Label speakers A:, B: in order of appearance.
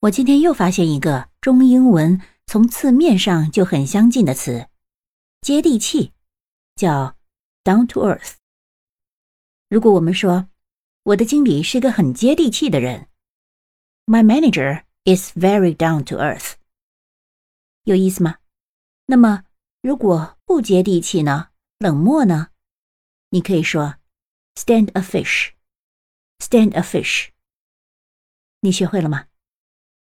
A: 我今天又发现一个中英文从字面上就很相近的词接地气叫 down to earth 如果我们说我的经理是个很接地气的人 my manager is very down to earth 有意思吗？那么如果不接地气呢？冷漠呢？你可以说 stand a fish stand a fish 你学会了吗？